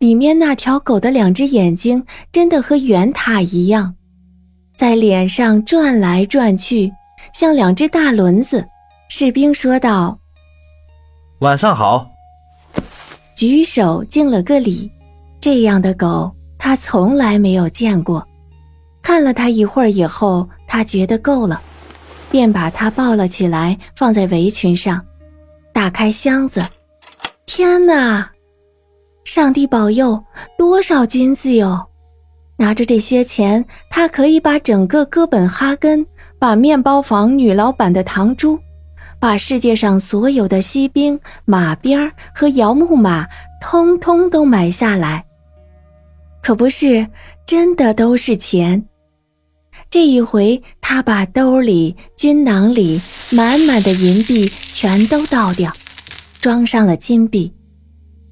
里面那条狗的两只眼睛真的和圆塔一样，在脸上转来转去，像两只大轮子。士兵说道：“晚上好。”举手敬了个礼。这样的狗他从来没有见过。看了它一会儿以后，他觉得够了，便把它抱了起来，放在围裙上，打开箱子。天哪！上帝保佑，多少金子哟！拿着这些钱，他可以把整个哥本哈根、把面包房女老板的堂珠、把世界上所有的锡兵、马鞭和摇木马，通通都买下来。可不是真的都是钱。这一回，他把兜里、军囊里满满的银币全都倒掉，装上了金币。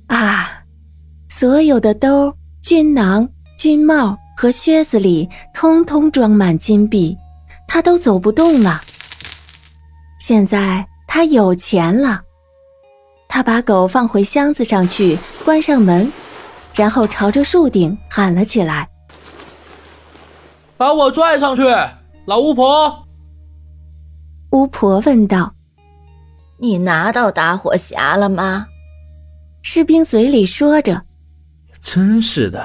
啊，所有的兜、军囊、军帽和靴子里通通装满金币，他都走不动了。现在他有钱了，他把狗放回箱子上去，关上门。然后朝着树顶喊了起来：“把我拽上去，老巫婆！”巫婆问道：“你拿到打火匣了吗？”士兵嘴里说着：“真是的，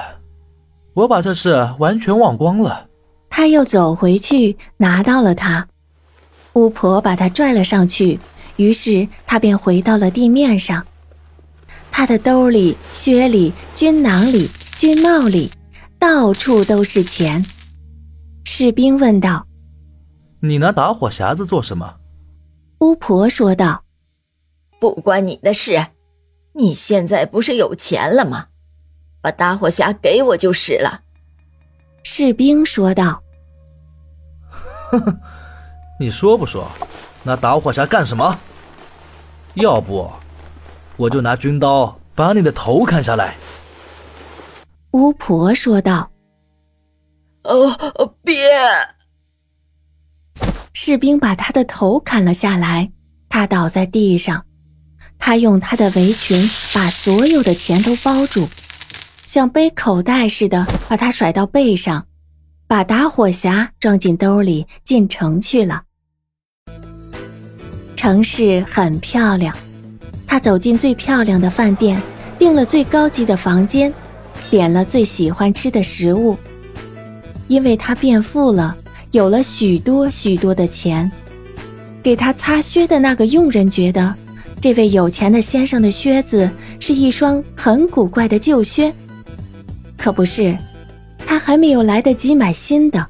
我把这事完全忘光了。”他又走回去拿到了它，巫婆把他拽了上去，于是他便回到了地面上。他的兜里、靴里、军囊里、军帽里，到处都是钱。士兵问道：“你拿打火匣子做什么？”巫婆说道：“不关你的事。你现在不是有钱了吗？把打火匣给我就是了。”士兵说道：“呵呵，你说不说？拿打火匣干什么？要不……”我就拿军刀把你的头砍下来。”巫婆说道。“哦，别！”士兵把他的头砍了下来，他倒在地上。他用他的围裙把所有的钱都包住，像背口袋似的把他甩到背上，把打火匣装进兜里，进城去了。城市很漂亮。他走进最漂亮的饭店，订了最高级的房间，点了最喜欢吃的食物。因为他变富了，有了许多许多的钱。给他擦靴的那个佣人觉得，这位有钱的先生的靴子是一双很古怪的旧靴。可不是，他还没有来得及买新的，